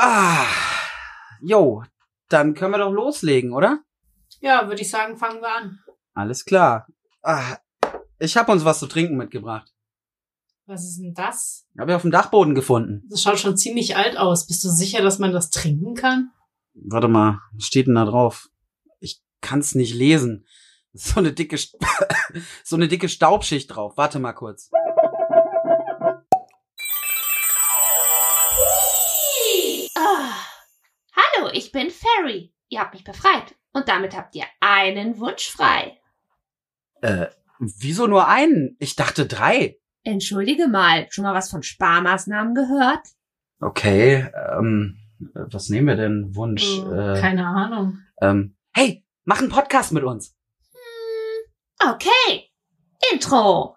Ah, jo, dann können wir doch loslegen, oder? Ja, würde ich sagen, fangen wir an. Alles klar. Ah, ich habe uns was zu trinken mitgebracht. Was ist denn das? Habe ich auf dem Dachboden gefunden. Das schaut schon ziemlich alt aus. Bist du sicher, dass man das trinken kann? Warte mal, was steht denn da drauf? Ich kann's nicht lesen. So eine dicke, so eine dicke Staubschicht drauf. Warte mal kurz. Ich bin Fairy. Ihr habt mich befreit. Und damit habt ihr einen Wunsch frei. Äh, wieso nur einen? Ich dachte drei. Entschuldige mal, schon mal was von Sparmaßnahmen gehört? Okay, ähm, was nehmen wir denn? Wunsch. Hm, Äh, Keine Ahnung. ähm, hey, mach einen Podcast mit uns. Hm, okay. Intro.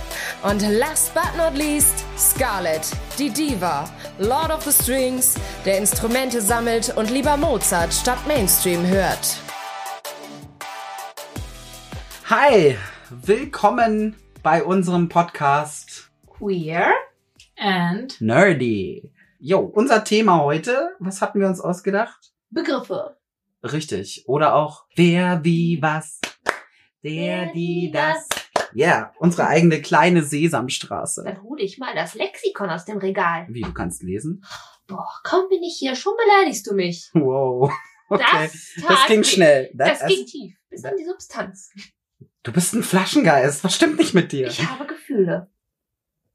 Und last but not least, Scarlett, die Diva, Lord of the Strings, der Instrumente sammelt und lieber Mozart statt Mainstream hört. Hi, willkommen bei unserem Podcast Queer. And Nerdy. Jo, unser Thema heute, was hatten wir uns ausgedacht? Begriffe. Richtig. Oder auch wer, wie, was. Der, die, das. Ja, unsere eigene kleine Sesamstraße. Dann hole ich mal das Lexikon aus dem Regal. Wie, du kannst lesen? Boah, kaum bin ich hier, schon beleidigst du mich. Wow. Okay. Das, Das ging schnell. Das, Das- ging tief. Bis an die Substanz. Du bist ein Flaschengeist. Was stimmt nicht mit dir? Ich habe Gefühle.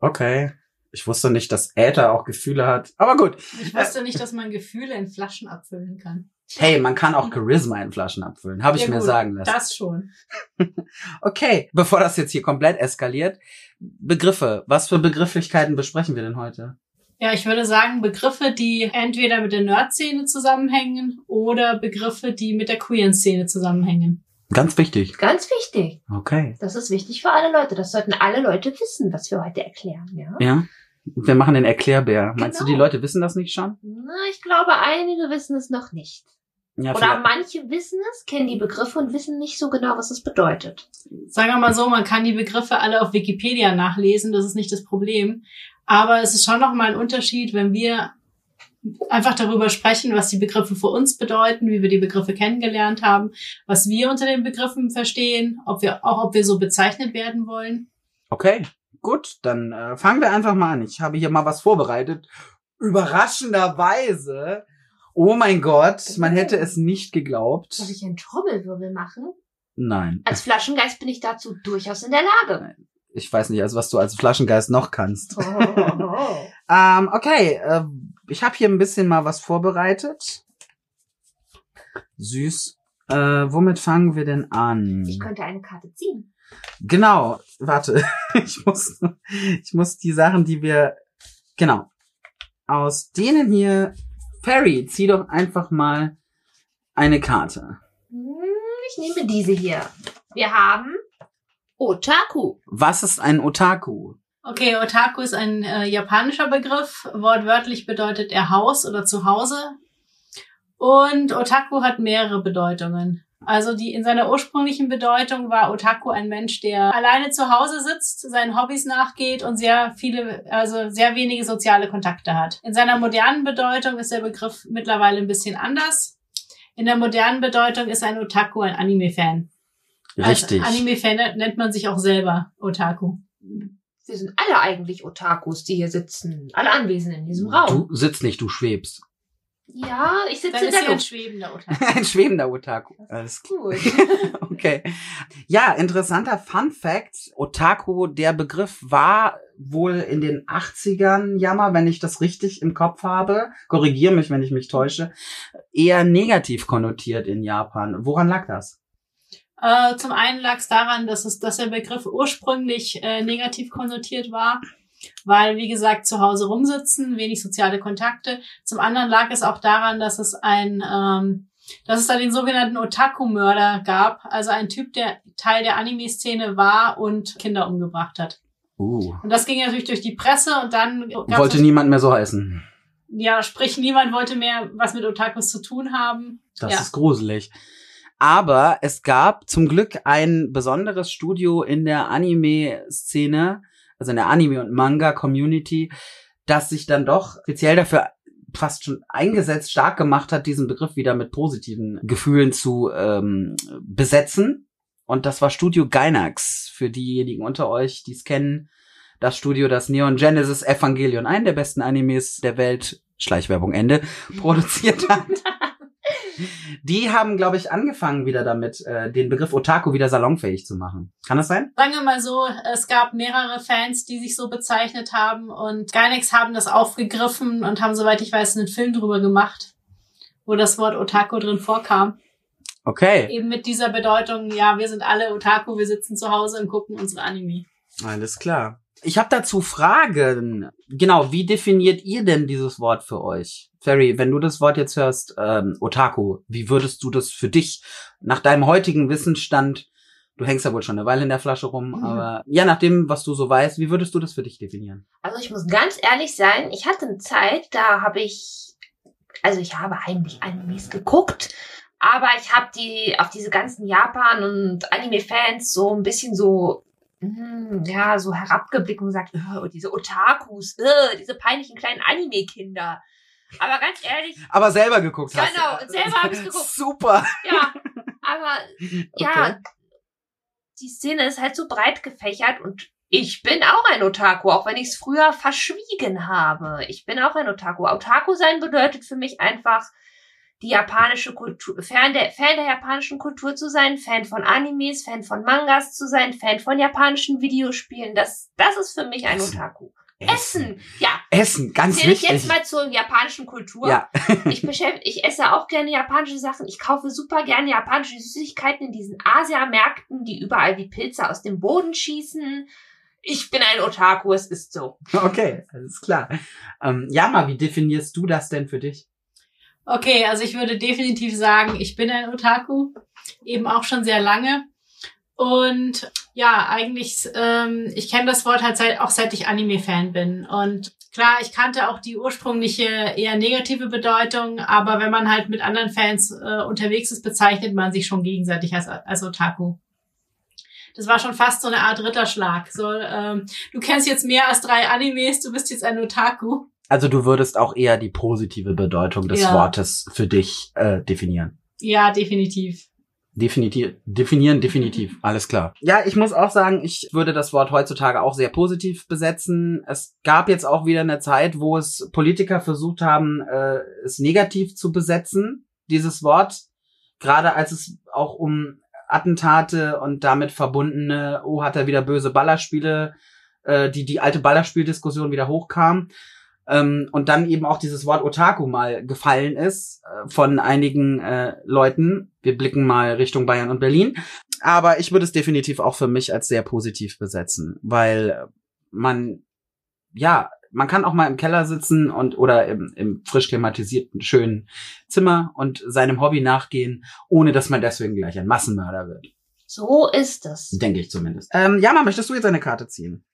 Okay. Ich wusste nicht, dass Äther auch Gefühle hat. Aber gut. ich wusste nicht, dass man Gefühle in Flaschen abfüllen kann. Hey, man kann auch Charisma in Flaschen abfüllen. Habe ich Ja, mir gut, sagen lassen. Das schon. Okay, bevor das jetzt hier komplett eskaliert. Begriffe. Was für Begrifflichkeiten besprechen wir denn heute? Ja, ich würde sagen, Begriffe, die entweder mit der Nerd-Szene zusammenhängen oder Begriffe, die mit der queeren Szene zusammenhängen. Ganz wichtig. Ganz wichtig. Okay. Das ist wichtig für alle Leute. Das sollten alle Leute wissen, was wir heute erklären, ja? Ja. Wir machen den Erklärbär. Meinst du, Genau. die Leute wissen das nicht schon? Na, ich glaube, einige wissen es noch nicht. Ja, Oder vielleicht- manche wissen es, kennen die Begriffe und wissen nicht so genau, was es bedeutet. Sagen wir mal so, man kann die Begriffe alle auf Wikipedia nachlesen, das ist nicht das Problem. Aber es ist schon nochmal ein Unterschied, wenn wir einfach darüber sprechen, was die Begriffe für uns bedeuten, wie wir die Begriffe kennengelernt haben, was wir unter den Begriffen verstehen, ob wir auch, ob wir so bezeichnet werden wollen. Okay, gut, dann äh, fangen wir einfach mal an. Ich habe hier mal was vorbereitet. Überraschenderweise. Oh mein Gott, man hätte es nicht geglaubt. Soll ich einen Trommelwirbel machen? Nein, Als Flaschengeist bin ich dazu durchaus in der Lage. ich weiß nicht, also was du als Flaschengeist noch kannst. Oh. Ähm, okay, äh, ich habe hier ein bisschen mal was vorbereitet. Süß. Äh, womit fangen wir denn an? Ich könnte eine Karte ziehen. Genau, warte. Ich muss, ich muss die Sachen, die wir, genau. Aus denen hier, Ferry, zieh doch einfach mal eine Karte. Ich nehme diese hier. Wir haben Otaku. Was ist ein Otaku? Okay, Otaku ist ein äh, japanischer Begriff. Wortwörtlich bedeutet er Haus oder Zuhause. Und Otaku hat mehrere Bedeutungen. Also die in seiner ursprünglichen Bedeutung war Otaku ein Mensch, der alleine zu Hause sitzt, seinen Hobbys nachgeht und sehr viele, also sehr wenige soziale Kontakte hat. In seiner modernen Bedeutung ist der Begriff mittlerweile ein bisschen anders. In der modernen Bedeutung ist ein Otaku ein Anime-Fan. Richtig. Als Anime-Fan nennt man sich auch selber Otaku. Wir sind alle eigentlich Otakus, die hier sitzen. Alle Anwesenden in diesem Raum. Du sitzt nicht, du schwebst. Ja, ich sitze in ist der ein schwebender Otaku. Ein schwebender Otaku. Alles. Gut. Okay. Ja, interessanter Fun Fact. Otaku, der Begriff war wohl in den 80ern, Jammer, wenn ich das richtig im Kopf habe. Korrigiere mich, wenn ich mich täusche. Eher negativ konnotiert in Japan. Woran lag das? Äh, zum einen lag es daran, dass, es, dass der Begriff ursprünglich äh, negativ konnotiert war, weil, wie gesagt, zu Hause rumsitzen, wenig soziale Kontakte. Zum anderen lag es auch daran, dass es ein, ähm, dass es da den sogenannten Otaku-Mörder gab, also ein Typ, der Teil der Anime-Szene war und Kinder umgebracht hat. Uh. Und das ging natürlich durch die Presse und dann Wollte niemand mehr so heißen. ja, sprich, niemand wollte mehr was mit Otakus zu tun haben. Das Ja. ist gruselig. Aber es gab zum Glück ein besonderes Studio in der Anime-Szene, also in der Anime- und Manga-Community, das sich dann doch speziell dafür fast schon eingesetzt, stark gemacht hat, diesen Begriff wieder mit positiven Gefühlen zu ähm, besetzen. Und das war Studio Gainax. Für diejenigen unter euch, die es kennen, das Studio, das Neon Genesis Evangelion, einen der besten Animes der Welt, Schleichwerbung Ende, produziert hat. Die haben, glaube ich, angefangen wieder damit, äh, den Begriff Otaku wieder salonfähig zu machen. Kann das sein? Sagen wir mal so, es gab mehrere Fans, die sich so bezeichnet haben und Gainax haben das aufgegriffen und haben, soweit ich weiß, einen Film drüber gemacht, wo das Wort Otaku drin vorkam. Okay, Eben mit dieser Bedeutung, ja, wir sind alle Otaku, wir sitzen zu Hause und gucken unsere Anime. alles klar. Ich habe dazu Fragen. Genau, wie definiert ihr denn dieses Wort für euch? Ferry, wenn du das Wort jetzt hörst, ähm, Otaku, wie würdest du das für dich nach deinem heutigen Wissensstand, du hängst ja wohl schon eine Weile in der Flasche rum, Mhm. aber ja, nach dem, was du so weißt, wie würdest du das für dich definieren? Also ich muss ganz ehrlich sein, ich hatte eine Zeit, da habe ich, also ich habe heimlich Animes geguckt, aber ich habe die auf diese ganzen Japan- und Anime-Fans so ein bisschen so, hm, ja, so herabgeblickt und gesagt, oh, diese Otakus, äh, diese peinlichen kleinen Anime-Kinder. Aber ganz ehrlich, Aber selber geguckt hast. Genau, selber hab ich's geguckt. Super. ja, aber ja, Okay. die Szene ist halt so breit gefächert und ich bin auch ein Otaku, auch wenn ich es früher verschwiegen habe. Ich bin auch ein Otaku. Otaku sein bedeutet für mich einfach, die japanische Kultur, Fan der, Fan der japanischen Kultur zu sein, Fan von Animes, Fan von Mangas zu sein, Fan von japanischen Videospielen. Das, das ist für mich ein Essen. Otaku. Essen, ja. Essen, ganz Zähle ich wichtig. jetzt mal zur japanischen Kultur. ja. Ich, beschäft, ich esse auch gerne japanische Sachen. Ich kaufe super gerne japanische Süßigkeiten in diesen Asiamärkten, die überall wie Pilze aus dem Boden schießen. Ich bin ein Otaku, es ist so. Okay, alles klar. Ähm, Jama, wie definierst du das denn für dich? Okay, also ich würde definitiv sagen, ich bin ein Otaku, eben auch schon sehr lange. Und ja, eigentlich, ähm, ich kenne das Wort halt seit, auch seit ich Anime-Fan bin. Und klar, ich kannte auch die ursprüngliche eher negative Bedeutung, aber wenn man halt mit anderen Fans äh, unterwegs ist, bezeichnet man sich schon gegenseitig als, als Otaku. Das war schon fast so eine Art Ritterschlag. So, ähm, du kennst jetzt mehr als drei Animes, du bist jetzt ein Otaku. Also du würdest auch eher die positive Bedeutung des Ja. Wortes für dich äh, definieren. Ja, definitiv. Definitiv, definieren, definitiv. Alles klar. Ja, ich muss auch sagen, ich würde das Wort heutzutage auch sehr positiv besetzen. Es gab jetzt auch wieder eine Zeit, wo es Politiker versucht haben, äh, es negativ zu besetzen, dieses Wort. Gerade als es auch um Attentate und damit verbundene, oh, hat er wieder böse Ballerspiele, äh, die, die alte Ballerspieldiskussion wieder hochkam. Ähm, und dann eben auch dieses Wort Otaku mal gefallen ist äh, von einigen äh, Leuten. Wir blicken mal Richtung Bayern und Berlin. Aber ich würde es definitiv auch für mich als sehr positiv besetzen, weil man, ja, man kann auch mal im Keller sitzen und oder im, im frisch klimatisierten schönen Zimmer und seinem Hobby nachgehen, ohne dass man deswegen gleich ein Massenmörder wird. So ist es. Denke ich zumindest. Ähm, Jana, möchtest du jetzt eine Karte ziehen?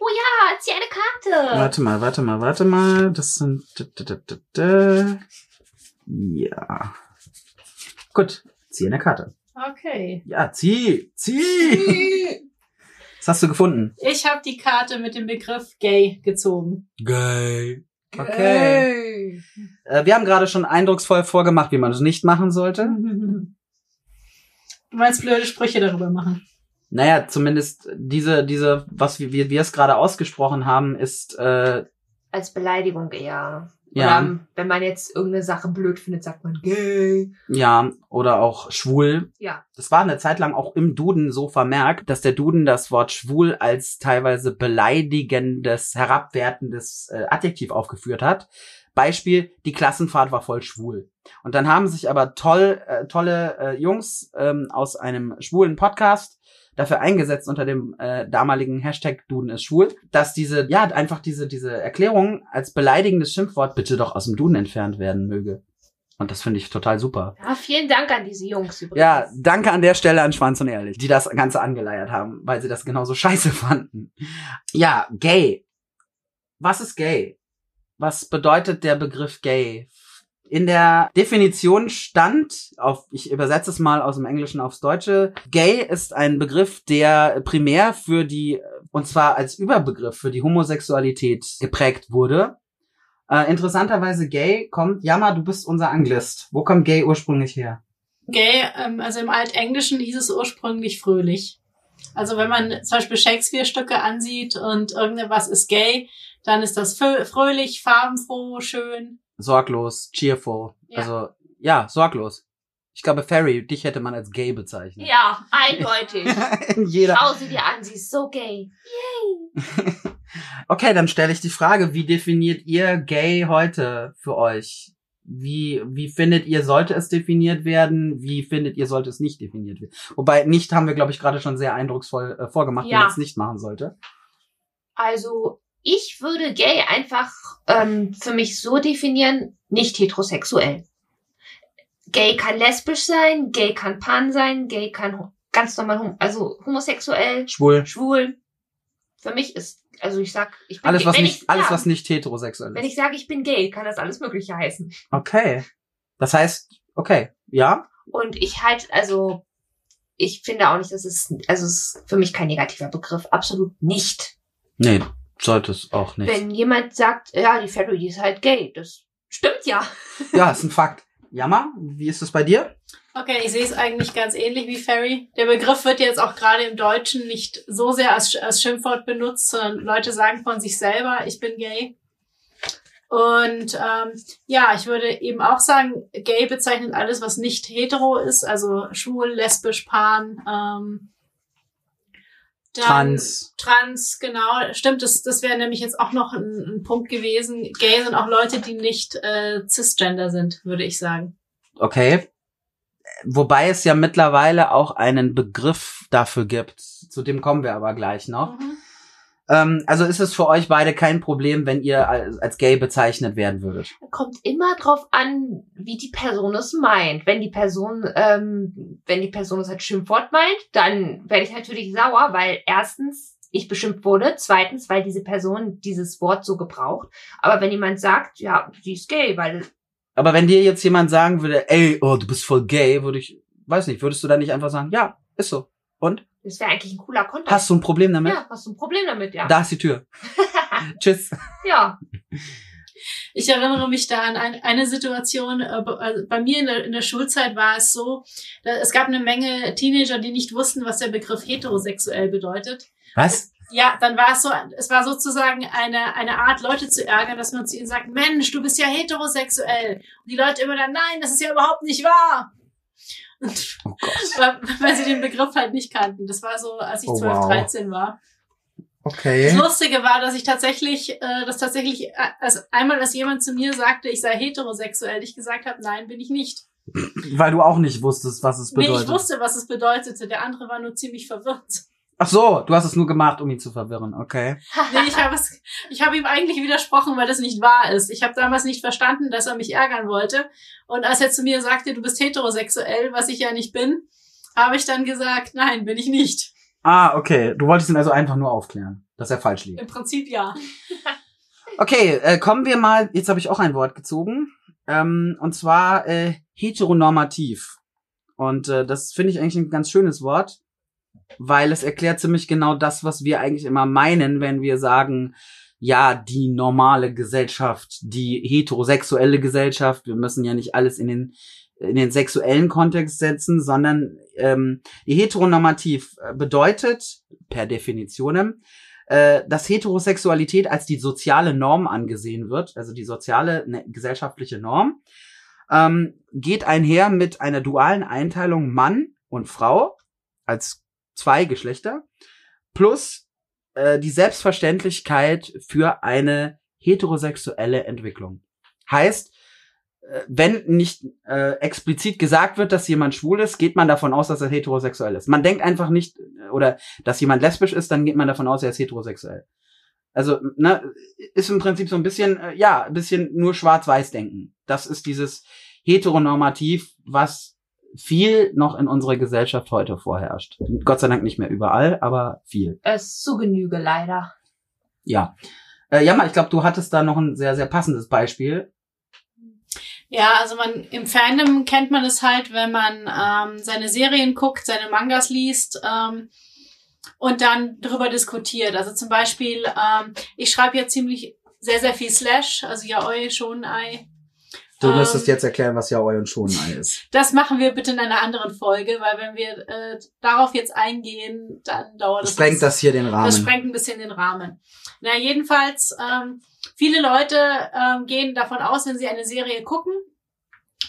Oh ja, zieh eine Karte. Warte mal, warte mal, warte mal. Das sind. da, da, da, da, da. Ja. Gut, zieh eine Karte. Okay. Ja, zieh, zieh. Was hast du gefunden? Ich habe die Karte mit dem Begriff gay gezogen. Gay. Okay. Äh, wir haben gerade schon eindrucksvoll vorgemacht, wie man es nicht machen sollte. Du meinst blöde Sprüche darüber machen. Naja, zumindest diese, diese, was wir, wir wir es gerade ausgesprochen haben, ist äh, Als Beleidigung eher. ja, Oder wenn man jetzt irgendeine Sache blöd findet, sagt man gay. ja, oder auch schwul. Ja. Das war eine Zeit lang auch im Duden so vermerkt, dass der Duden das Wort schwul als teilweise beleidigendes, herabwertendes äh, Adjektiv aufgeführt hat. Beispiel, die Klassenfahrt war voll schwul. Und dann haben sich aber toll, äh, tolle äh, Jungs ähm, aus einem schwulen Podcast dafür eingesetzt unter dem äh, damaligen Hashtag Duden ist schwul, dass diese, ja, einfach diese, diese Erklärung als beleidigendes Schimpfwort bitte doch aus dem Duden entfernt werden möge. Und das finde ich total super. Ja, vielen Dank an diese Jungs übrigens. Ja, danke an der Stelle an Schwanz und Ehrlich, die das Ganze angeleiert haben, weil sie das genauso scheiße fanden. Ja, gay. Was ist gay? Was bedeutet der Begriff gay? In der Definition stand, auf, ich übersetze es mal aus dem Englischen aufs Deutsche, gay ist ein Begriff, der primär für die, und zwar als Überbegriff für die Homosexualität geprägt wurde. Äh, interessanterweise gay kommt, Jammer, du bist unser Anglist. Wo kommt gay ursprünglich her? Gay, ähm, also im Altenglischen hieß es ursprünglich fröhlich. Also wenn man zum Beispiel Shakespeare-Stücke ansieht und irgendwas ist gay, dann ist das frö- fröhlich, farbenfroh, schön. Sorglos, cheerful. Ja. Also, ja, sorglos. Ich glaube, Ferry, dich hätte man als gay bezeichnet. Ja, eindeutig. In jeder. Schau sie dir an, sie ist so gay. Okay, dann stelle ich die Frage, wie definiert ihr gay heute für euch? Wie, wie findet ihr, sollte es definiert werden? Wie findet ihr, sollte es nicht definiert werden? Wobei, nicht haben wir, glaube ich, gerade schon sehr eindrucksvoll äh, vorgemacht, wie Ja. man es nicht machen sollte. Also, ich würde gay einfach ähm, für mich so definieren, nicht heterosexuell. Gay kann lesbisch sein, gay kann pan sein, gay kann ganz normal, hom also homosexuell, Schwul. schwul. Für mich ist, also ich sag, ich bin Alles, was wenn nicht, ich, alles, ja, was nicht heterosexuell Wenn ist. ich sage, ich bin gay, kann das alles Mögliche heißen. Okay. Das heißt, okay, ja? Und ich halt, also, ich finde auch nicht, dass es, also es ist für mich kein negativer Begriff, absolut nicht. Nee, sollte es auch nicht. Wenn jemand sagt, ja, die Ferry, die ist halt gay, das stimmt ja. Ja, ist ein Fakt. Jammer, wie ist es bei dir? Okay, ich sehe es eigentlich ganz ähnlich wie Ferry. Der Begriff wird jetzt auch gerade im Deutschen nicht so sehr als, als Schimpfwort benutzt, sondern Leute sagen von sich selber, ich bin gay. Und ähm, ja, ich würde eben auch sagen, gay bezeichnet alles, was nicht hetero ist, also schwul, lesbisch, pan. Ähm, dann- Trans. Trans, genau. Stimmt, das, das wäre nämlich jetzt auch noch ein, ein Punkt gewesen. Gay sind auch Leute, die nicht äh, cisgender sind, würde ich sagen. Okay. Wobei es ja mittlerweile auch einen Begriff dafür gibt. Zu dem kommen wir aber gleich noch. Mhm. Ähm, also ist es für euch beide kein Problem, wenn ihr als, als gay bezeichnet werden würdet? Kommt immer drauf an, wie die Person es meint. Wenn die Person, ähm, wenn die Person es als Schimpfwort meint, dann werde ich natürlich sauer, weil erstens ich beschimpft wurde, zweitens, weil diese Person dieses Wort so gebraucht. Aber wenn jemand sagt, ja, sie ist gay, weil Aber wenn dir jetzt jemand sagen würde, ey, oh, du bist voll gay, würde ich, weiß nicht, würdest du dann nicht einfach sagen, ja, ist so. Und? Das wäre eigentlich ein cooler Kontakt. Hast du ein Problem damit? ja, hast du ein Problem damit, ja. Da ist die Tür. Tschüss. ja. Ich erinnere mich da an ein, eine Situation, äh, also bei mir in der, in der Schulzeit war es so, da, es gab eine Menge Teenager, die nicht wussten, was der Begriff heterosexuell bedeutet. Was? Ja, dann war es so, es war sozusagen eine, eine Art, Leute zu ärgern, dass man zu ihnen sagt, Mensch, du bist ja heterosexuell. Und die Leute immer dann, nein, das ist ja überhaupt nicht wahr. Oh weil, weil sie den Begriff halt nicht kannten. Das war so, als ich Oh, 12, wow. 13 war. Das Okay. Lustige war, dass ich tatsächlich, äh, dass tatsächlich, äh, also einmal, als jemand zu mir sagte, ich sei heterosexuell, ich gesagt habe, nein, bin ich nicht. Weil du auch nicht wusstest, was es Nee, bedeutet. ich wusste, was es bedeutete. Der andere war nur ziemlich verwirrt. Ach so, du hast es nur gemacht, um ihn zu verwirren, okay. Nee, ich habe es, ich habe ihm eigentlich widersprochen, weil das nicht wahr ist. Ich habe damals nicht verstanden, dass er mich ärgern wollte. Und als er zu mir sagte, du bist heterosexuell, was ich ja nicht bin, habe ich dann gesagt, nein, bin ich nicht. Ah, okay. Du wolltest ihn also einfach nur aufklären, dass er falsch liegt. Im Prinzip ja. Okay, äh, kommen wir mal, jetzt habe ich auch ein Wort gezogen, ähm, und zwar äh, heteronormativ. Und äh, das finde ich eigentlich ein ganz schönes Wort, weil es erklärt ziemlich genau das, was wir eigentlich immer meinen, wenn wir sagen, ja, die normale Gesellschaft, die heterosexuelle Gesellschaft, wir müssen ja nicht alles in den in den sexuellen Kontext setzen, sondern ähm, heteronormativ äh, bedeutet per Definition, äh, dass Heterosexualität als die soziale Norm angesehen wird, also die soziale ne, gesellschaftliche Norm, ähm, geht einher mit einer dualen Einteilung Mann und Frau als zwei Geschlechter plus äh, die Selbstverständlichkeit für eine heterosexuelle Entwicklung. Heißt, äh, wenn nicht äh, explizit gesagt wird, dass jemand schwul ist, geht man davon aus, dass er heterosexuell ist. Man denkt einfach nicht, äh, oder dass jemand lesbisch ist, dann geht man davon aus, er ist heterosexuell. Also, ne, ist im Prinzip so ein bisschen, äh, ja, ein bisschen nur schwarz-weiß denken. Das ist dieses heteronormativ, was viel noch in unserer Gesellschaft heute vorherrscht. Gott sei Dank nicht mehr überall, aber viel. Es zu Genüge leider. Ja. Äh, Jammer, ich glaube, du hattest da noch ein sehr, sehr passendes Beispiel. Ja, also man im Fandom kennt man es halt, wenn man ähm, seine Serien guckt, seine Mangas liest ähm, und dann darüber diskutiert. Also zum Beispiel, ähm, ich schreibe ja ziemlich sehr, sehr viel Slash, also ja, eu schon ei. Du müsstest Ähm, jetzt erklären, was Yaoi und Shonai ist. Das machen wir bitte in einer anderen Folge, weil wenn wir äh, darauf jetzt eingehen, dann dauert Das sprengt das hier den Rahmen. Das sprengt ein bisschen den Rahmen. Na, jedenfalls, ähm, viele Leute ähm, gehen davon aus, wenn sie eine Serie gucken,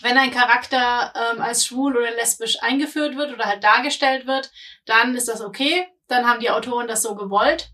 wenn ein Charakter ähm, als schwul oder lesbisch eingeführt wird oder halt dargestellt wird, dann ist das okay. Dann haben die Autoren das so gewollt.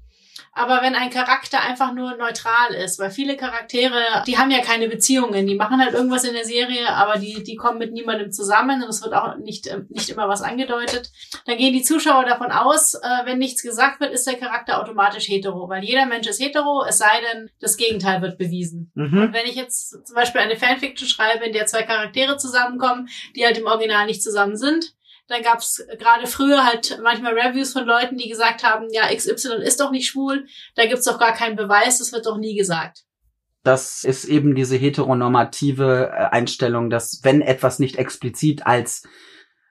Aber wenn ein Charakter einfach nur neutral ist, weil viele Charaktere, die haben ja keine Beziehungen, die machen halt irgendwas in der Serie, aber die, die kommen mit niemandem zusammen und es wird auch nicht, äh, nicht immer was angedeutet, dann gehen die Zuschauer davon aus, äh, wenn nichts gesagt wird, ist der Charakter automatisch hetero, weil jeder Mensch ist hetero, es sei denn, das Gegenteil wird bewiesen. Mhm. Und wenn ich jetzt zum Beispiel eine Fanfiction schreibe, in der zwei Charaktere zusammenkommen, die halt im Original nicht zusammen sind, dann gab es gerade früher halt manchmal Reviews von Leuten, die gesagt haben, ja, XY ist doch nicht schwul, da gibt's doch gar keinen Beweis, das wird doch nie gesagt. Das ist eben diese heteronormative äh, Einstellung, dass wenn etwas nicht explizit als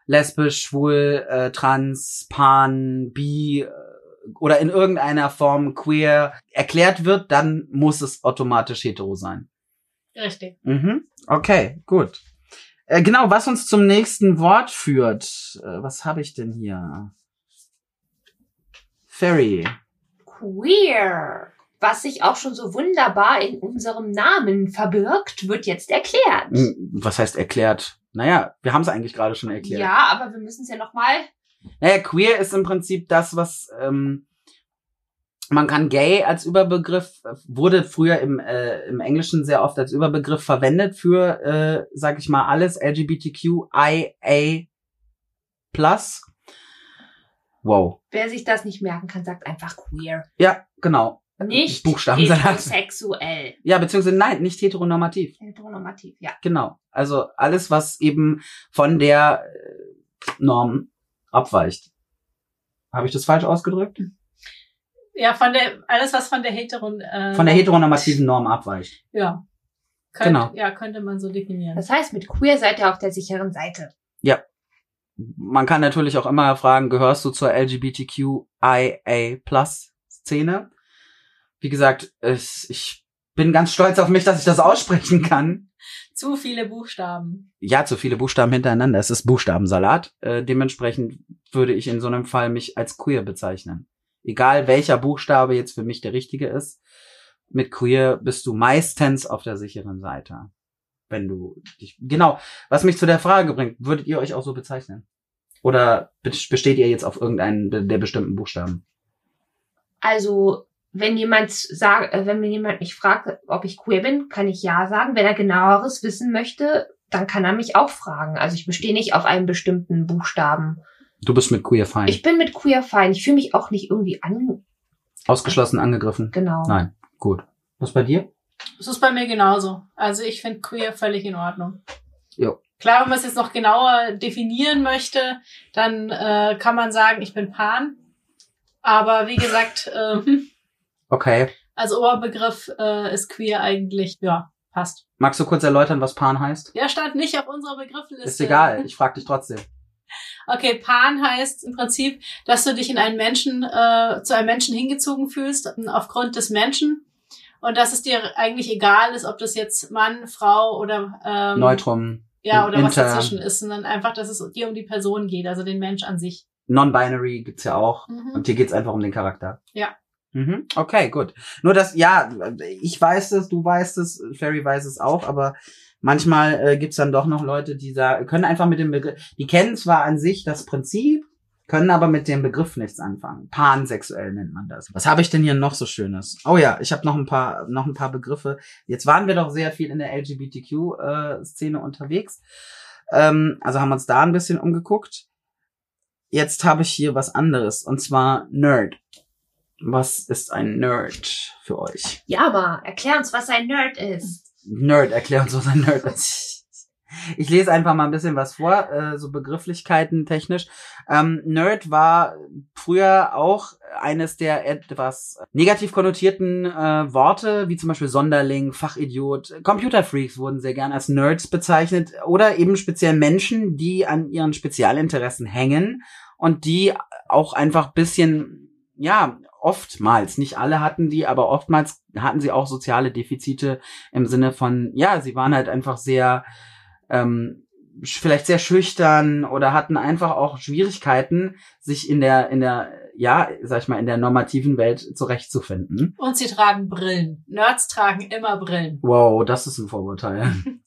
lesbisch, schwul, äh, trans, pan, bi äh, oder in irgendeiner Form queer erklärt wird, dann muss es automatisch hetero sein. Richtig. Mhm. Okay, gut. Äh, genau, was uns zum nächsten Wort führt. Äh, was habe ich denn hier? Ferry. Queer. Was sich auch schon so wunderbar in unserem Namen verbirgt, wird jetzt erklärt. Hm, Was heißt erklärt? Naja, wir haben es eigentlich gerade schon erklärt. Ja, aber wir müssen es ja nochmal. Naja, queer ist im Prinzip das, was ähm, man kann gay als Überbegriff, wurde früher im, äh, im Englischen sehr oft als Überbegriff verwendet für, äh, sag ich mal, alles LGBTQIA+. Wow. Wer sich das nicht merken kann, sagt einfach queer. Ja, genau. Nicht Buchstabensalat. heterosexuell. Ja, beziehungsweise nein, nicht heteronormativ. Heteronormativ, ja. Genau. Also alles, was eben von der äh, Norm abweicht. Habe ich das falsch ausgedrückt? Ja, von der, alles was von der hetero, äh, Von der heteronormativen Norm abweicht. Ja. Könnt, Genau. Ja, könnte man so definieren. Das heißt, mit queer seid ihr auf der sicheren Seite. Man kann natürlich auch immer fragen, gehörst du zur LGBTQIA-Szene? Wie gesagt, es, ich bin ganz stolz auf mich, dass ich das aussprechen kann. Zu viele Buchstaben. Ja, zu viele Buchstaben hintereinander. Es ist Buchstabensalat. Äh, dementsprechend würde ich in so einem Fall mich als queer bezeichnen. Egal welcher Buchstabe jetzt für mich der richtige ist, mit queer bist du meistens auf der sicheren Seite. Wenn du dich, genau, was mich zu der Frage bringt, würdet ihr euch auch so bezeichnen? Oder be- besteht ihr jetzt auf irgendeinen der der bestimmten Buchstaben? Also, wenn jemand sagt, äh, wenn mir jemand mich fragt, ob ich queer bin, kann ich ja sagen. Wenn er genaueres wissen möchte, dann kann er mich auch fragen. Also ich bestehe nicht auf einem bestimmten Buchstaben. Du bist mit queer fein. Ich bin mit queer fein. Ich fühle mich auch nicht irgendwie an. Ausgeschlossen, angegriffen? Genau. Nein. Gut. Was bei dir? Das ist bei mir genauso. Also ich finde queer völlig in Ordnung. Jo. Klar, wenn man es jetzt noch genauer definieren möchte, dann äh, kann man sagen, ich bin Pan. Aber wie gesagt, ähm, Okay. als Oberbegriff äh, ist queer eigentlich, ja, passt. Magst du kurz erläutern, was Pan heißt? Der stand nicht auf unserer Begriffliste. Ist egal. Ich frag dich trotzdem. Okay, Pan heißt im Prinzip, dass du dich in einen Menschen, äh, zu einem Menschen hingezogen fühlst, aufgrund des Menschen. Und dass es dir eigentlich egal ist, ob das jetzt Mann, Frau oder ähm, Neutrum. ja, oder was Inter- dazwischen ist, sondern einfach, dass es dir um die Person geht, also den Mensch an sich. Non-binary gibt's ja auch. Mhm. Und hier geht's einfach um den Charakter. Ja. Mhm. Okay, gut. Nur das, ja, ich weiß es, du weißt es, Ferry weiß es auch, aber manchmal äh, gibt's dann doch noch Leute, die da können einfach mit dem Begriff, die kennen zwar an sich das Prinzip, können aber mit dem Begriff nichts anfangen. Pansexuell nennt man das. Was habe ich denn hier noch so Schönes? Oh ja, ich habe noch ein paar, noch ein paar Begriffe. Jetzt waren wir doch sehr viel in der LGBTQ-Szene unterwegs. Ähm, also haben uns da ein bisschen umgeguckt. Jetzt habe ich hier was anderes und zwar Nerd. Was ist ein Nerd für euch? Ja, aber erklär uns, was ein Nerd ist. Nerd, erklär uns, was ein Nerd. Ich lese einfach mal ein bisschen was vor, äh, so Begrifflichkeiten technisch. Ähm, Nerd war früher auch eines der etwas negativ konnotierten äh, Worte, wie zum Beispiel Sonderling, Fachidiot. Computerfreaks wurden sehr gern als Nerds bezeichnet oder eben speziell Menschen, die an ihren Spezialinteressen hängen und die auch einfach bisschen, ja, oftmals, nicht alle hatten die, aber oftmals hatten sie auch soziale Defizite im Sinne von, ja, sie waren halt einfach sehr ähm, vielleicht sehr schüchtern oder hatten einfach auch Schwierigkeiten, sich in der, in der, ja, sag ich mal, in der normativen Welt zurechtzufinden. Und sie tragen Brillen. Nerds tragen immer Brillen. Wow, das ist ein Vorurteil.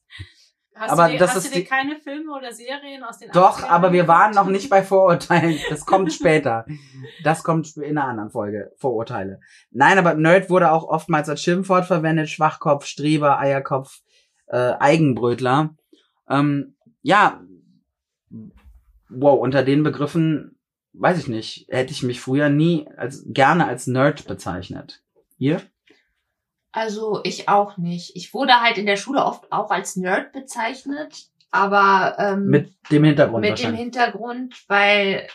Hast Aber du dir, das hast ist du dir keine Filme oder Serien aus den Doch, 80ern aber wir waren noch nicht bei Vorurteilen. Das kommt später. Das kommt in einer anderen Folge. Vorurteile. Nein, aber Nerd wurde auch oftmals als Schimpfwort verwendet. Schwachkopf, Streber, Eierkopf, äh, Eigenbrötler. Ähm, ja, wow, unter den Begriffen, weiß ich nicht, hätte ich mich früher nie als gerne als Nerd bezeichnet. Ihr? Also ich auch nicht. Ich wurde halt in der Schule oft auch als Nerd bezeichnet, aber ähm, Mit dem Hintergrund mit dem. Hintergrund, weil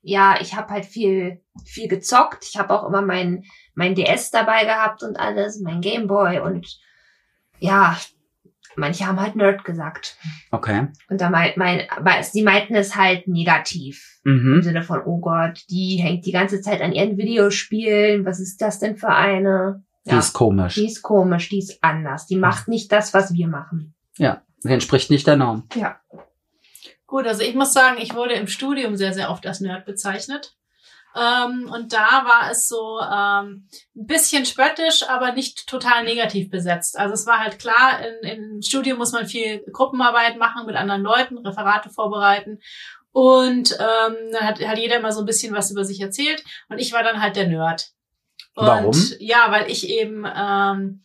ja, ich habe halt viel viel gezockt. Ich habe auch immer mein mein DS dabei gehabt und alles, mein Gameboy und ja, manche haben halt Nerd gesagt. okay. Und da meint mein, sie meinten es halt negativ. Im Mhm. Sinne von, oh Gott, die hängt die ganze Zeit an ihren Videospielen. Was ist das denn für eine? Die ist komisch. die ist komisch, die ist anders. Die macht nicht das, was wir machen. Ja, sie entspricht nicht der Norm. Ja. Gut, also ich muss sagen, ich wurde im Studium sehr, sehr oft als Nerd bezeichnet. Ähm, und da war es so ähm, ein bisschen spöttisch, aber nicht total negativ besetzt. Also es war halt klar, in, im Studium muss man viel Gruppenarbeit machen mit anderen Leuten, Referate vorbereiten. Und ähm, dann hat, hat jeder immer so ein bisschen was über sich erzählt. Und ich war dann halt der Nerd. Und Warum? ja, weil ich eben ähm,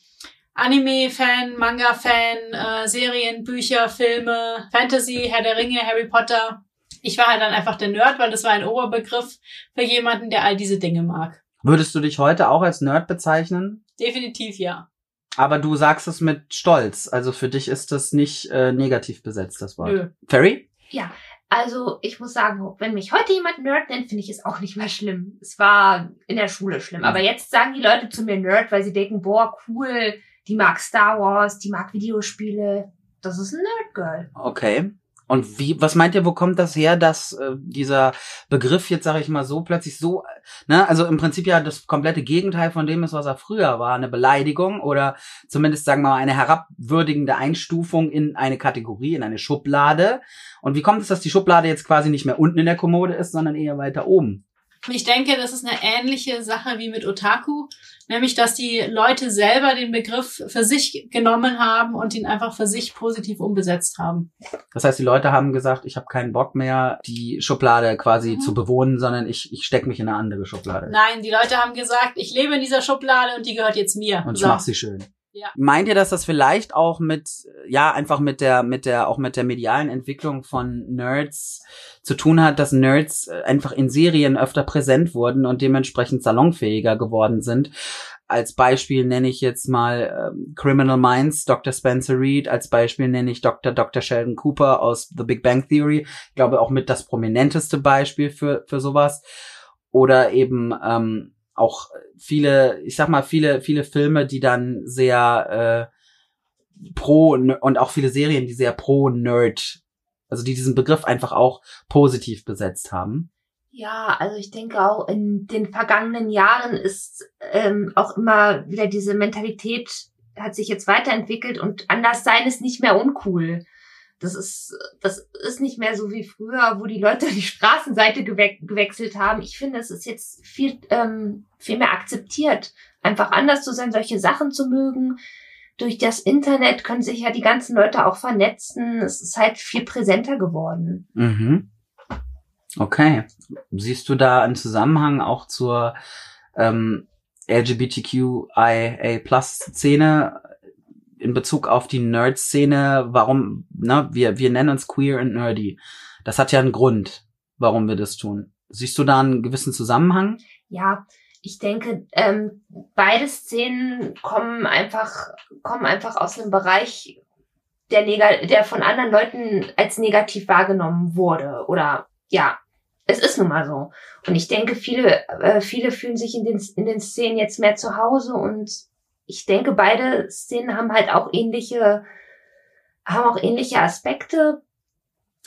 Anime-Fan, Manga-Fan, äh, Serien, Bücher, Filme, Fantasy, Herr der Ringe, Harry Potter. Ich war halt dann einfach der Nerd, weil das war ein Oberbegriff für jemanden, der all diese Dinge mag. Würdest du dich heute auch als Nerd bezeichnen? Definitiv ja. Aber du sagst es mit Stolz. Also für dich ist das nicht äh, negativ besetzt, das Wort. Nö. Ferry? Also ich muss sagen, wenn mich heute jemand Nerd nennt, finde ich es auch nicht mehr schlimm. Es war in der Schule schlimm. Aber jetzt sagen die Leute zu mir Nerd, weil sie denken, boah, cool, die mag Star Wars, die mag Videospiele. Das ist ein Nerdgirl. Okay. Und wie, was meint ihr, wo kommt das her, dass äh, dieser Begriff jetzt, sage ich mal, so plötzlich so, ne, also im Prinzip ja das komplette Gegenteil von dem ist, was er früher war, eine Beleidigung oder zumindest, sagen wir mal, eine herabwürdigende Einstufung in eine Kategorie, in eine Schublade. Und wie kommt es, dass die Schublade jetzt quasi nicht mehr unten in der Kommode ist, sondern eher weiter oben? Ich denke, das ist eine ähnliche Sache wie mit Otaku, nämlich dass die Leute selber den Begriff für sich genommen haben und ihn einfach für sich positiv umbesetzt haben. Das heißt, die Leute haben gesagt, ich habe keinen Bock mehr, die Schublade quasi Mhm. zu bewohnen, sondern ich, ich stecke mich in eine andere Schublade. Nein, die Leute haben gesagt, ich lebe in dieser Schublade und die gehört jetzt mir. Und ich So. mach sie schön. Ja. Meint ihr, dass das vielleicht auch mit, ja, einfach mit der, mit der, auch mit der medialen Entwicklung von Nerds zu tun hat, dass Nerds äh, einfach in Serien öfter präsent wurden und dementsprechend salonfähiger geworden sind? Als Beispiel nenne ich jetzt mal ähm, Criminal Minds, Dr. Spencer Reed. Als Beispiel nenne ich Dr. Dr. Sheldon Cooper aus The Big Bang Theory. Ich glaube auch mit das prominenteste Beispiel für, für sowas. Oder eben ähm, auch viele, ich sag mal, viele, viele Filme, die dann sehr äh, pro und auch viele Serien, die sehr pro Nerd, also die diesen Begriff einfach auch positiv besetzt haben. Ja, also ich denke auch in den vergangenen Jahren ist ähm, auch immer wieder diese Mentalität hat sich jetzt weiterentwickelt und anders sein ist nicht mehr uncool. Das ist, das ist nicht mehr so wie früher, wo die Leute die Straßenseite gewe gewechselt haben. Ich finde, es ist jetzt viel, ähm, viel mehr akzeptiert, einfach anders zu sein, solche Sachen zu mögen. Durch das Internet können sich ja die ganzen Leute auch vernetzen. Es ist halt viel präsenter geworden. Mhm. Okay. Siehst du da einen Zusammenhang auch zur ähm, LGBTQIA Plus Szene in Bezug auf die Nerd-Szene? Warum, ne, wir, wir nennen uns queer and nerdy. Das hat ja einen Grund, warum wir das tun. Siehst du da einen gewissen Zusammenhang? Ja, ich denke, ähm, beide Szenen kommen einfach, kommen einfach aus einem Bereich, der, neg der von anderen Leuten als negativ wahrgenommen wurde. Oder ja, es ist nun mal so. Und ich denke, viele, äh, viele fühlen sich in den, in den Szenen jetzt mehr zu Hause und ich denke, beide Szenen haben halt auch ähnliche, haben auch ähnliche Aspekte.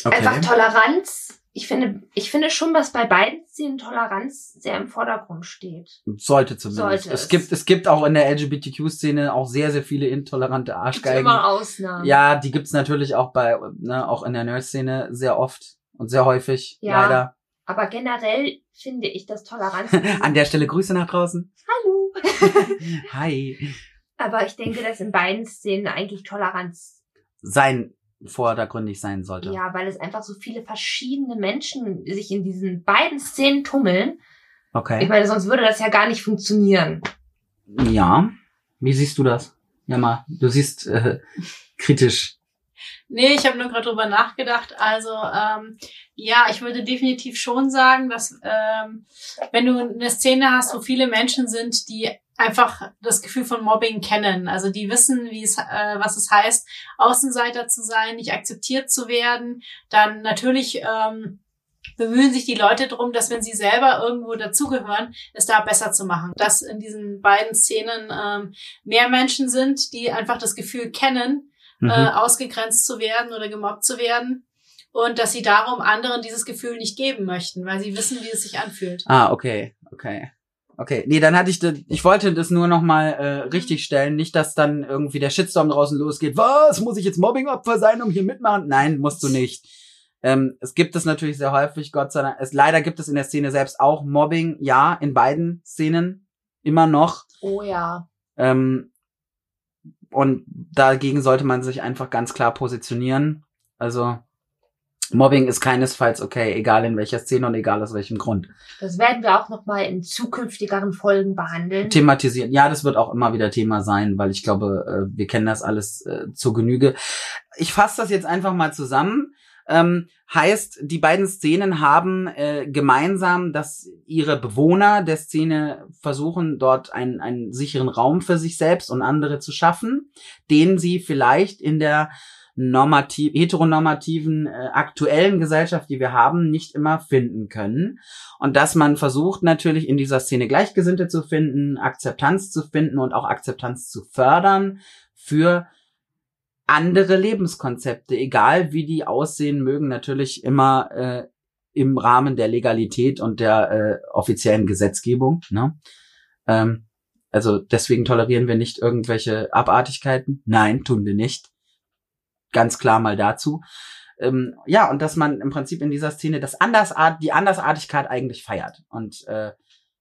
Okay. Einfach Toleranz. Ich finde, ich finde schon, dass bei beiden Szenen Toleranz sehr im Vordergrund steht. Sollte zumindest. Sollte es, es. gibt, es gibt auch in der LGBTQ-Szene auch sehr, sehr viele intolerante Gibt Arschgeigen. immer Ausnahmen. Ja, die gibt's natürlich auch bei, ne, auch in der Nerd-Szene sehr oft und sehr häufig, Ja. leider. Aber generell finde ich, dass Toleranz. An der Stelle Grüße nach draußen. Hallo. Hi. Aber ich denke, dass in beiden Szenen eigentlich Toleranz, Sein vordergründig sein sollte. ja, weil es einfach so viele verschiedene Menschen sich in diesen beiden Szenen tummeln. Ich Okay. meine, sonst würde das ja gar nicht funktionieren. Ja. Wie siehst du das? Ja, mal, du siehst äh, kritisch. Nee, ich habe nur gerade drüber nachgedacht. Also ähm, ja, ich würde definitiv schon sagen, dass ähm, wenn du eine Szene hast, wo viele Menschen sind, die einfach das Gefühl von Mobbing kennen, also die wissen, wie es, äh, was es heißt, Außenseiter zu sein, nicht akzeptiert zu werden, dann natürlich ähm, bemühen sich die Leute darum, dass wenn sie selber irgendwo dazugehören, es da besser zu machen. Dass in diesen beiden Szenen ähm, mehr Menschen sind, die einfach das Gefühl kennen, Mhm. äh, ausgegrenzt zu werden oder gemobbt zu werden. Und dass sie darum anderen dieses Gefühl nicht geben möchten, weil sie wissen, wie es sich anfühlt. Ah, okay, okay. Okay, nee, dann hatte ich das, ich wollte das nur noch mal äh, richtig stellen, nicht, dass dann irgendwie der Shitstorm draußen losgeht. Was, muss ich jetzt Mobbingopfer sein, um hier mitmachen? Nein, musst du nicht. Ähm, es gibt es natürlich sehr häufig, Gott sei Dank. Es, leider gibt es in der Szene selbst auch Mobbing, ja, in beiden Szenen immer noch. Oh ja. Ähm, und dagegen sollte man sich einfach ganz klar positionieren. Also Mobbing ist keinesfalls okay, egal in welcher Szene und egal aus welchem Grund. Das werden wir auch nochmal in zukünftigeren Folgen behandeln. thematisieren. Ja, das wird auch immer wieder Thema sein, weil ich glaube, äh, wir kennen das alles äh, zur Genüge. Ich fasse das jetzt einfach mal zusammen. Ähm, heißt, die beiden Szenen haben äh, gemeinsam, dass ihre Bewohner der Szene versuchen, dort einen, einen sicheren Raum für sich selbst und andere zu schaffen, den sie vielleicht in der normativ, heteronormativen äh, aktuellen Gesellschaft, die wir haben, nicht immer finden können. Und dass man versucht natürlich in dieser Szene Gleichgesinnte zu finden, Akzeptanz zu finden und auch Akzeptanz zu fördern für andere Lebenskonzepte, egal wie die aussehen mögen, natürlich immer äh, im Rahmen der Legalität und der äh, offiziellen Gesetzgebung. Ne? Ähm, also deswegen tolerieren wir nicht irgendwelche Abartigkeiten. Nein, tun wir nicht. Ganz klar mal dazu. Ähm, ja, und dass man im Prinzip in dieser Szene das Andersart, die Andersartigkeit eigentlich feiert und äh,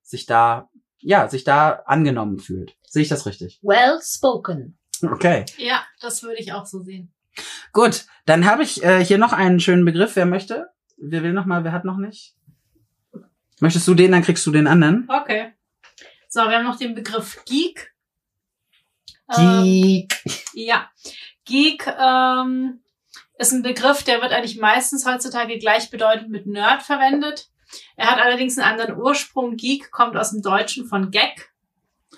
sich da, ja, sich da angenommen fühlt. Sehe ich das richtig? Well spoken. Okay. Ja, das würde ich auch so sehen. Gut, dann habe ich äh, hier noch einen schönen Begriff. Wer möchte? Wer will noch mal? Wer hat noch nicht? Möchtest du den, dann kriegst du den anderen. Okay. So, wir haben noch den Begriff Geek. Ähm, Geek. Ja, Geek ähm, ist ein Begriff, der wird eigentlich meistens heutzutage gleichbedeutend mit Nerd verwendet. Er hat allerdings einen anderen Ursprung. Geek kommt aus dem Deutschen von Gag.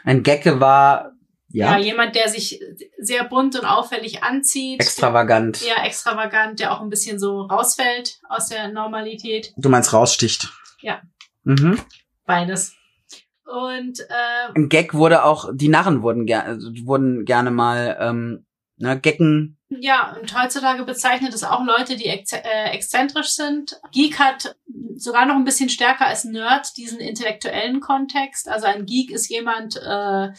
Ein Gecke war Ja, ja, jemand, der sich sehr bunt und auffällig anzieht. extravagant. Ja, extravagant, der auch ein bisschen so rausfällt aus der Normalität. Du meinst raussticht. Ja. Mhm. Beides. Und äh, Ein Gag wurde auch, die Narren wurden, ger wurden gerne mal, ähm, ne, Gecken. Ja, und heutzutage bezeichnet es auch Leute, die ex äh, exzentrisch sind. Geek hat sogar noch ein bisschen stärker als Nerd diesen intellektuellen Kontext. Also ein Geek ist jemand, äh,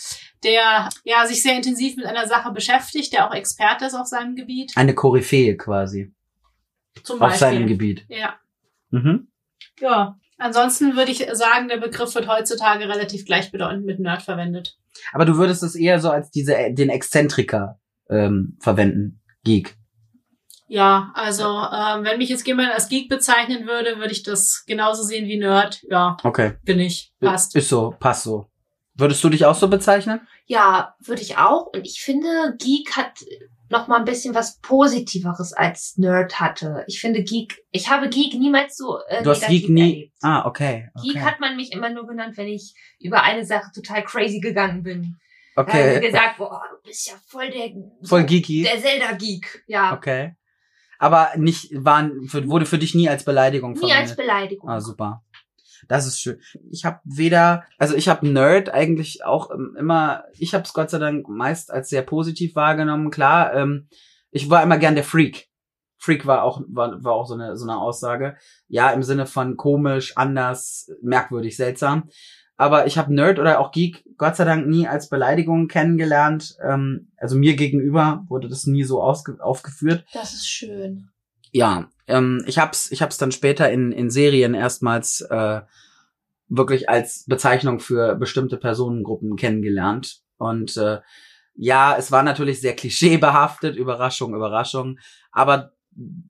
der ja sich sehr intensiv mit einer Sache beschäftigt, der auch Experte ist auf seinem Gebiet. Eine Koryphäe quasi. Zum Auf seinem Gebiet. Ja. Mhm. Ja. Ansonsten würde ich sagen, der Begriff wird heutzutage relativ gleichbedeutend mit Nerd verwendet. Aber du würdest es eher so als diese, den Exzentriker ähm, verwenden. Geek. Ja, also ähm, wenn mich jetzt jemand als Geek bezeichnen würde, würde ich das genauso sehen wie Nerd. Ja, Okay. bin ich. Passt. Ist so, passt so. Würdest du dich auch so bezeichnen? Ja, würde ich auch. Und ich finde, Geek hat noch mal ein bisschen was Positiveres als Nerd hatte. Ich finde Geek, ich habe Geek niemals so äh, Du hast negativ Geek nie. erlebt. Ah, okay. okay. Geek hat man mich immer nur genannt, wenn ich über eine Sache total crazy gegangen bin. Da haben okay. sie gesagt, boah, du bist ja voll der Voll geeky. der Zelda-Geek. Ja, Okay. Aber nicht, waren, für, wurde für dich nie als Beleidigung nie als verwendet. Beleidigung. Ah, super. Das ist schön. Ich habe weder, also ich habe Nerd eigentlich auch ähm, immer, ich habe es Gott sei Dank meist als sehr positiv wahrgenommen. Klar, ähm, ich war immer gern der Freak. Freak war auch war, war auch so eine so eine Aussage. Ja, im Sinne von komisch, anders, merkwürdig, seltsam. Aber ich habe Nerd oder auch Geek Gott sei Dank nie als Beleidigung kennengelernt. Ähm, also mir gegenüber wurde das nie so aufgeführt. Das ist schön. Ja, ähm, ich hab's, ich hab's dann später in, in Serien erstmals äh, wirklich als Bezeichnung für bestimmte Personengruppen kennengelernt. Und äh, ja, es war natürlich sehr klischeebehaftet, Überraschung, Überraschung, aber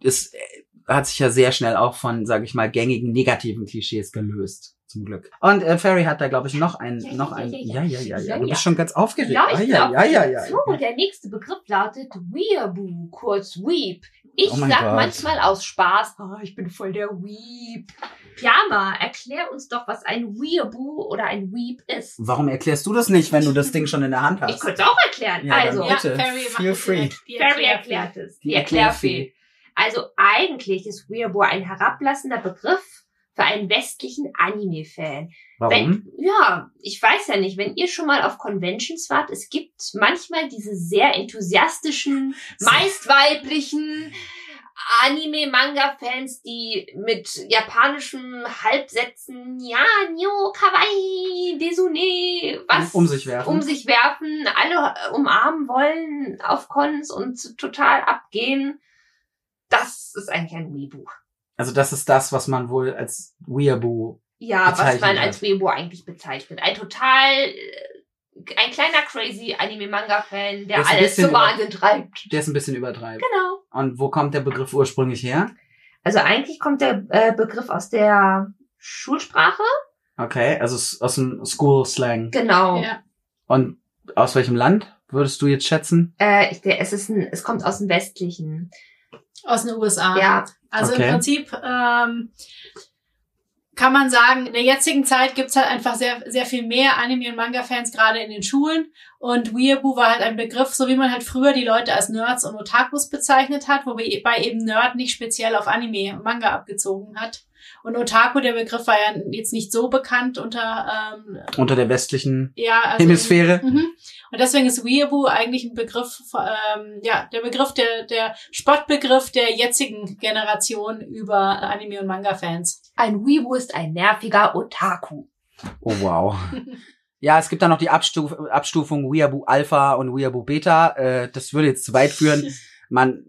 es äh, hat sich ja sehr schnell auch von, sage ich mal, gängigen negativen Klischees gelöst. Zum Glück. Und äh, Ferry hat da, glaube ich, noch ein, Ja, noch ja, ein, ja, ja, ja, ja, Du bist schon ganz aufgeregt. Ja, ah, ich ja, glaub, ja, ja, ja. So, der nächste Begriff lautet Weeaboo, kurz Weep. Ich Oh sag Gott. manchmal aus Spaß, ah, ich bin voll der Weep. Pyama, erklär uns doch, was ein Weeaboo oder ein Weep ist. Warum erklärst du das nicht, wenn du das Ding schon in der Hand hast? Ich könnte es auch erklären. Ja, also, Ja, Ferry feel free. Ferry erklärt es. Die. Erklärfee. Also eigentlich ist Weeaboo ein herablassender Begriff für einen westlichen Anime-Fan. Warum? Wenn, ja, ich weiß ja nicht, wenn ihr schon mal auf Conventions wart, es gibt manchmal diese sehr enthusiastischen, meist weiblichen Anime-Manga-Fans, die mit japanischen Halbsätzen, ja, Nyo, Kawaii, Desune, was Um sich werfen. um sich werfen, alle umarmen wollen auf Cons und total abgehen. Das ist eigentlich ein Weeaboo. Also das ist das, was man wohl als Weeaboo. Ja, was man als Weeaboo eigentlich bezeichnet. Ein total, äh, ein kleiner crazy Anime-Manga-Fan, der ein alles zum Wahnsinn treibt. Der ist ein bisschen übertreibt. Genau. Und wo kommt der Begriff ursprünglich her? Also eigentlich kommt der äh, Begriff aus der Schulsprache. Okay, also aus dem School Slang. Genau. Ja. Und aus welchem Land würdest du jetzt schätzen? Äh, ich, der, es, ist ein, es kommt aus dem Westlichen. Aus den USA. Ja, Also Okay. im Prinzip ähm, kann man sagen, in der jetzigen Zeit gibt's halt einfach sehr, sehr viel mehr Anime- und Manga-Fans, gerade in den Schulen. Und Weeaboo war halt ein Begriff, so wie man halt früher die Leute als Nerds und Otakus bezeichnet hat, wobei bei eben Nerd nicht speziell auf Anime und Manga abgezogen hat. Und Otaku, der Begriff war ja jetzt nicht so bekannt unter ähm, Unter der westlichen ja, also Hemisphäre? Mhm. Und deswegen ist Weeaboo eigentlich ein Begriff, ähm, ja, der Begriff, der, der Spottbegriff der jetzigen Generation über Anime- und Manga-Fans. ein Weeaboo ist ein nerviger Otaku. Oh wow. Ja, es gibt da noch die Abstuf Abstufung Weeaboo Alpha und Weeaboo Beta. Äh, das würde jetzt zu weit führen. Man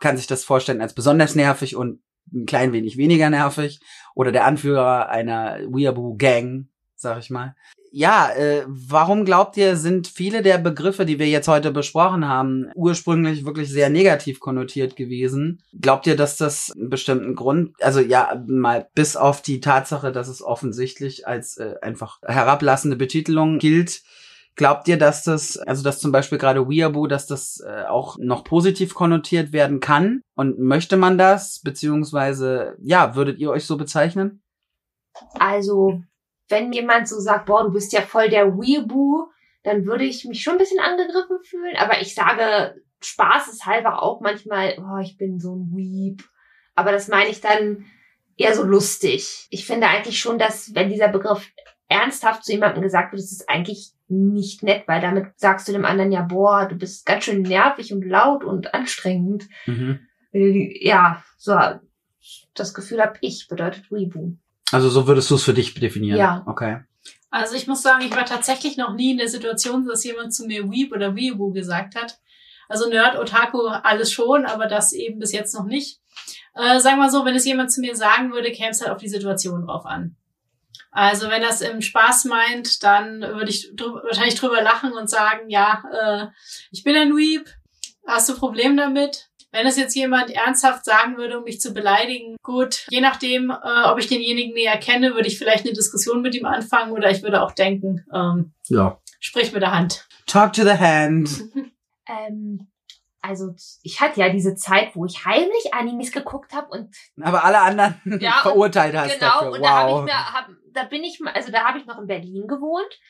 kann sich das vorstellen als besonders nervig und ein klein wenig weniger nervig. Oder der Anführer einer Weeaboo Gang, sag ich mal. Ja, äh, warum glaubt ihr, sind viele der Begriffe, die wir jetzt heute besprochen haben, ursprünglich wirklich sehr negativ konnotiert gewesen? Glaubt ihr, dass das einen bestimmten Grund, also ja, mal bis auf die Tatsache, dass es offensichtlich als äh, einfach herablassende Betitelung gilt, Glaubt ihr, dass das, also dass zum Beispiel gerade Weeaboo, dass das äh, auch noch positiv konnotiert werden kann? Und möchte man das? Beziehungsweise, ja, würdet ihr euch so bezeichnen? Also, wenn jemand so sagt, boah, du bist ja voll der Weeaboo, dann würde ich mich schon ein bisschen angegriffen fühlen. Aber ich sage spaßeshalber auch manchmal, oh, ich bin so ein Weep. Aber das meine ich dann eher so lustig. Ich finde eigentlich schon, dass wenn dieser Begriff ernsthaft zu jemandem gesagt wird, ist es eigentlich nicht nett, weil damit sagst du dem anderen ja, boah, du bist ganz schön nervig und laut und anstrengend. Mhm. Ja, so das Gefühl habe ich, bedeutet Weeaboo. Also so würdest du es für dich definieren? Ja. Okay. Also ich muss sagen, ich war tatsächlich noch nie in der Situation, dass jemand zu mir Weep oder Weeaboo gesagt hat. Also Nerd, Otaku, alles schon, aber das eben bis jetzt noch nicht. Äh, sagen wir so, wenn es jemand zu mir sagen würde, käme es halt auf die Situation drauf an. Also wenn das im Spaß meint, dann würde ich drü wahrscheinlich drüber lachen und sagen, ja, äh, ich bin ein Weep, hast du Problem damit? Wenn es jetzt jemand ernsthaft sagen würde, um mich zu beleidigen, gut, je nachdem, äh, ob ich denjenigen näher kenne, würde ich vielleicht eine Diskussion mit ihm anfangen oder ich würde auch denken, ähm, Ja. sprich mit der Hand. Talk to the hand. Ähm, also ich hatte ja diese Zeit, wo ich heimlich Animes geguckt habe und Aber alle anderen Ja, verurteilt hast genau dafür. und da habe wow. ich mir hab, da bin ich also da habe ich noch in Berlin gewohnt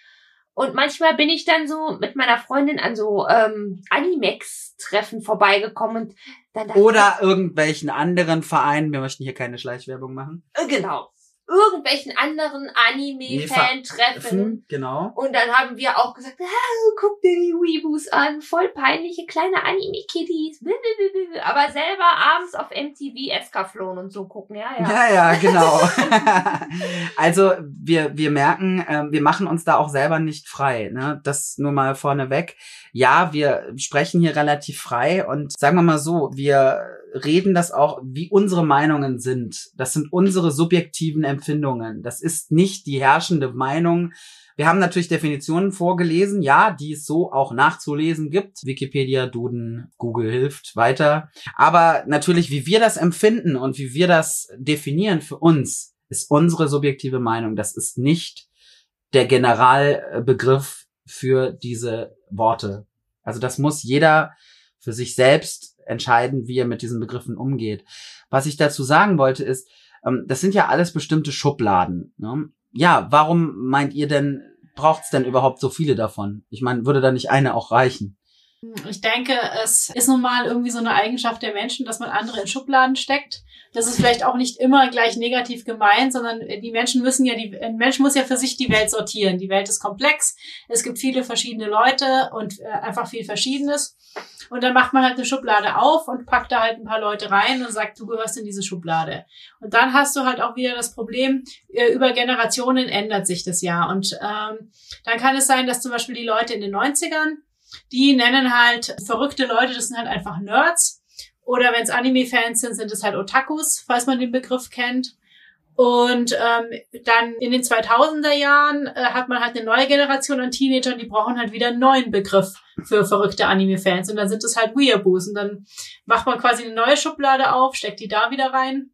und manchmal bin ich dann so mit meiner Freundin an so ähm, Animex Treffen vorbeigekommen und dann Oder irgendwelchen anderen Vereinen. Wir möchten hier keine Schleichwerbung machen. ich, äh, genau irgendwelchen anderen Anime Fan Treffen Genau. Und dann haben wir auch gesagt, ah, guck dir die Weeboos an, voll peinliche kleine Anime-Kitties. Aber selber abends auf MTV Escaflon und so gucken, ja, ja. Ja, ja, genau. also wir, wir merken, ähm, wir machen uns da auch selber nicht frei. Ne? Das nur mal vorneweg. Ja, wir sprechen hier relativ frei und sagen wir mal so, wir reden das auch, wie unsere Meinungen sind. Das sind unsere subjektiven Empfindungen. Das ist nicht die herrschende Meinung. Wir haben natürlich Definitionen vorgelesen, ja, die es so auch nachzulesen gibt. Wikipedia, Duden, Google hilft weiter. Aber natürlich, wie wir das empfinden und wie wir das definieren für uns, ist unsere subjektive Meinung. Das ist nicht der Generalbegriff für diese Worte. Also das muss jeder für sich selbst entscheiden, wie er mit diesen Begriffen umgeht. Was ich dazu sagen wollte ist, ähm, das sind ja alles bestimmte Schubladen. Ne? Ja, warum meint ihr denn, braucht es denn überhaupt so viele davon? Ich meine, würde da nicht eine auch reichen? Ich denke, es ist nun mal irgendwie so eine Eigenschaft der Menschen, dass man andere in Schubladen steckt. Das ist vielleicht auch nicht immer gleich negativ gemeint, sondern die Menschen müssen ja, die, ein Mensch muss ja für sich die Welt sortieren. Die Welt ist komplex. Es gibt viele verschiedene Leute und äh, einfach viel Verschiedenes. Und dann macht man halt eine Schublade auf und packt da halt ein paar Leute rein und sagt, du gehörst in diese Schublade. Und dann hast du halt auch wieder das Problem, äh, über Generationen ändert sich das ja. Und ähm, dann kann es sein, dass zum Beispiel die Leute in den 90ern, die nennen halt verrückte Leute, das sind halt einfach Nerds. Oder wenn es Anime-Fans sind, sind es halt Otakus, falls man den Begriff kennt. Und ähm, dann in den 2000er Jahren äh, hat man halt eine neue Generation an Teenagern, die brauchen halt wieder einen neuen Begriff für verrückte Anime-Fans. Und dann sind es halt Weeaboos. Und dann macht man quasi eine neue Schublade auf, steckt die da wieder rein.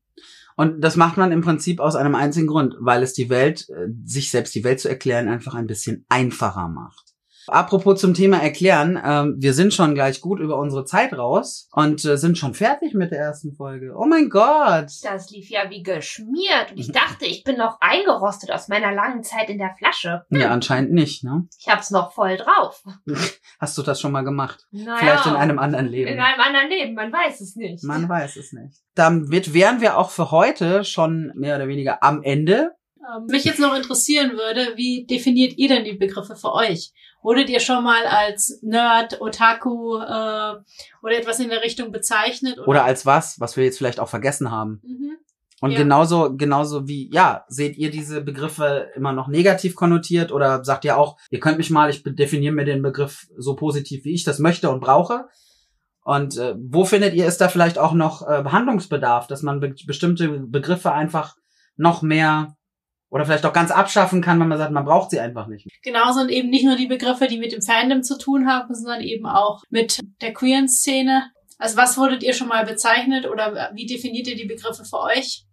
Und das macht man im Prinzip aus einem einzigen Grund, weil es die Welt, äh, sich selbst die Welt zu erklären, einfach ein bisschen einfacher macht. Apropos zum Thema erklären, ähm, wir sind schon gleich gut über unsere Zeit raus und äh, sind schon fertig mit der ersten Folge. Oh mein Gott! Das lief ja wie geschmiert. Und ich dachte, ich bin noch eingerostet aus meiner langen Zeit in der Flasche. Ja, anscheinend nicht, ne? Ich hab's noch voll drauf. Hast du das schon mal gemacht? Naja, Vielleicht in einem anderen Leben. in einem anderen Leben, man weiß es nicht. Man weiß es nicht. Damit wären wir auch für heute schon mehr oder weniger am Ende. Ähm, mich jetzt noch interessieren würde, wie definiert ihr denn die Begriffe für euch? Wurdet ihr schon mal als Nerd, Otaku äh, oder etwas in der Richtung bezeichnet? Oder als was, was wir jetzt vielleicht auch vergessen haben. Mhm. Und Ja. genauso, genauso wie, ja, seht ihr diese Begriffe immer noch negativ konnotiert oder sagt ihr auch, ihr könnt mich mal, ich definiere mir den Begriff so positiv, wie ich das möchte und brauche? Und äh, wo findet ihr, ist da vielleicht auch noch äh, Behandlungsbedarf, dass man be bestimmte Begriffe einfach noch mehr oder vielleicht auch ganz abschaffen kann, wenn man sagt, man braucht sie einfach nicht. Genauso und eben nicht nur die Begriffe, die mit dem Fandom zu tun haben, sondern eben auch mit der queeren Szene. Also was wurdet ihr schon mal bezeichnet oder wie definiert ihr die Begriffe für euch?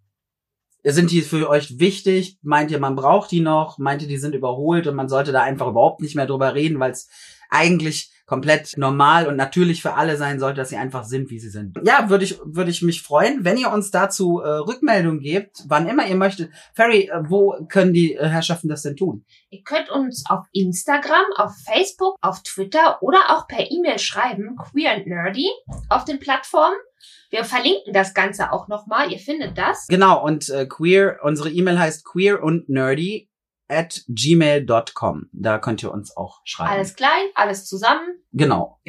Sind die für euch wichtig? Meint ihr, man braucht die noch? Meint ihr, die sind überholt und man sollte da einfach überhaupt nicht mehr drüber reden, weil es eigentlich komplett normal und natürlich für alle sein sollte, dass sie einfach sind, wie sie sind. Ja, würde ich, würde ich mich freuen, wenn ihr uns dazu äh, Rückmeldung gebt, wann immer ihr möchtet. Ferry, äh, wo können die äh, Herrschaften das denn tun? Ihr könnt uns auf Instagram, auf Facebook, auf Twitter oder auch per E-Mail schreiben, queer and nerdy, auf den Plattformen. Wir verlinken das Ganze auch nochmal. Ihr findet das. Genau, und äh, queer, unsere E-Mail heißt queer und nerdy at gmail.com. Da könnt ihr uns auch schreiben. Alles klein, alles zusammen. Genau.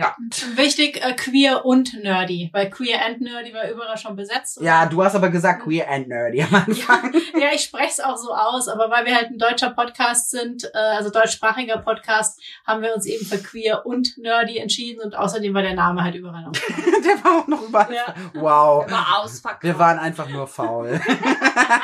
Wichtig, äh, queer und nerdy, weil queer and nerdy war überall schon besetzt. Ja, du hast aber gesagt queer and nerdy am Anfang. Ja, ich spreche es auch so aus, aber weil wir halt ein deutscher Podcast sind, äh, also deutschsprachiger Podcast, haben wir uns eben für queer und nerdy entschieden und außerdem war der Name halt überall noch. Der war auch noch überall. Ja. Wow. Ausverkauft. Wir waren einfach nur faul.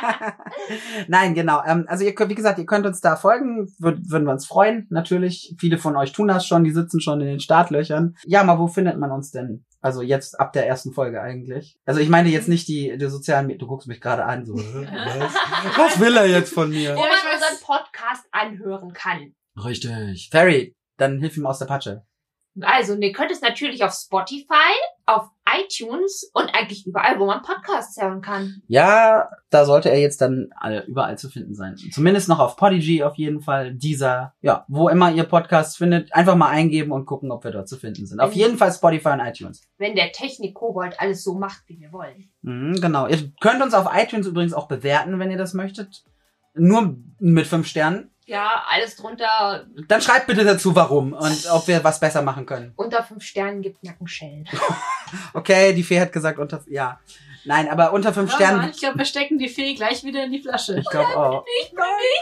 Nein, genau. Ähm, also ihr könnt, wie gesagt, ihr könnt uns da folgen, Wür würden wir uns freuen, natürlich. Viele von euch tun das schon, die sitzen schon in den Startlöchern. Ja, mal wo findet man uns denn Also jetzt ab der ersten Folge eigentlich. Also ich meine jetzt nicht die, die sozialen Medien. Du guckst mich gerade an, so. Was? Was will er jetzt von mir? Wo man unseren Podcast anhören kann. Richtig. Ferry, dann hilf ihm aus der Patsche. Also, ihr könnt es natürlich auf Spotify, auf iTunes und eigentlich überall, wo man Podcasts hören kann. Ja, da sollte er jetzt dann überall zu finden sein. Zumindest noch auf Podigy auf jeden Fall. Dieser, ja, wo immer ihr Podcasts findet, einfach mal eingeben und gucken, ob wir dort zu finden sind. Auf Mhm. jeden Fall Spotify und iTunes. Wenn der Technik-Kobold alles so macht, wie wir wollen. Mhm, genau. Ihr könnt uns auf iTunes übrigens auch bewerten, wenn ihr das möchtet. Nur mit fünf Sternen. Ja, alles drunter Dann schreibt bitte dazu, warum und ob wir was besser machen können. unter fünf Sternen gibt Nackenschellen. Okay, die Fee hat gesagt unter, ja. Nein, aber unter fünf Ja, Sternen. ich glaube, wir stecken die Fee gleich wieder in die Flasche. Ich glaube auch.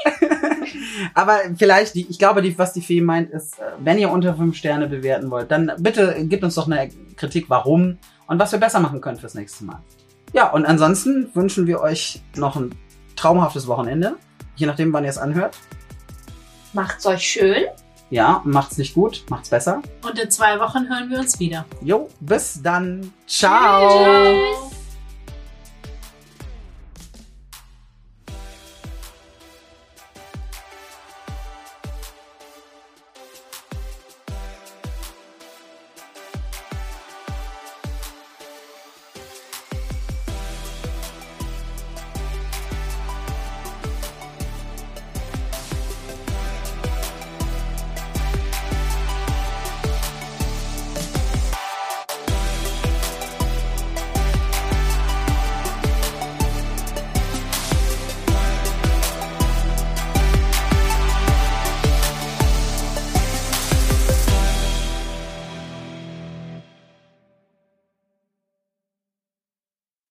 Aber vielleicht, die, ich glaube, die, was die Fee meint, ist, äh, wenn ihr unter fünf Sterne bewerten wollt, dann bitte gebt uns doch eine Kritik, warum und was wir besser machen können fürs nächste Mal. Ja, und ansonsten wünschen wir euch noch ein traumhaftes Wochenende. Je nachdem, wann ihr es anhört. Macht's euch schön. Ja, macht's nicht gut, macht's besser. Und in zwei Wochen hören wir uns wieder. Jo, bis dann. Ciao. Tschüss.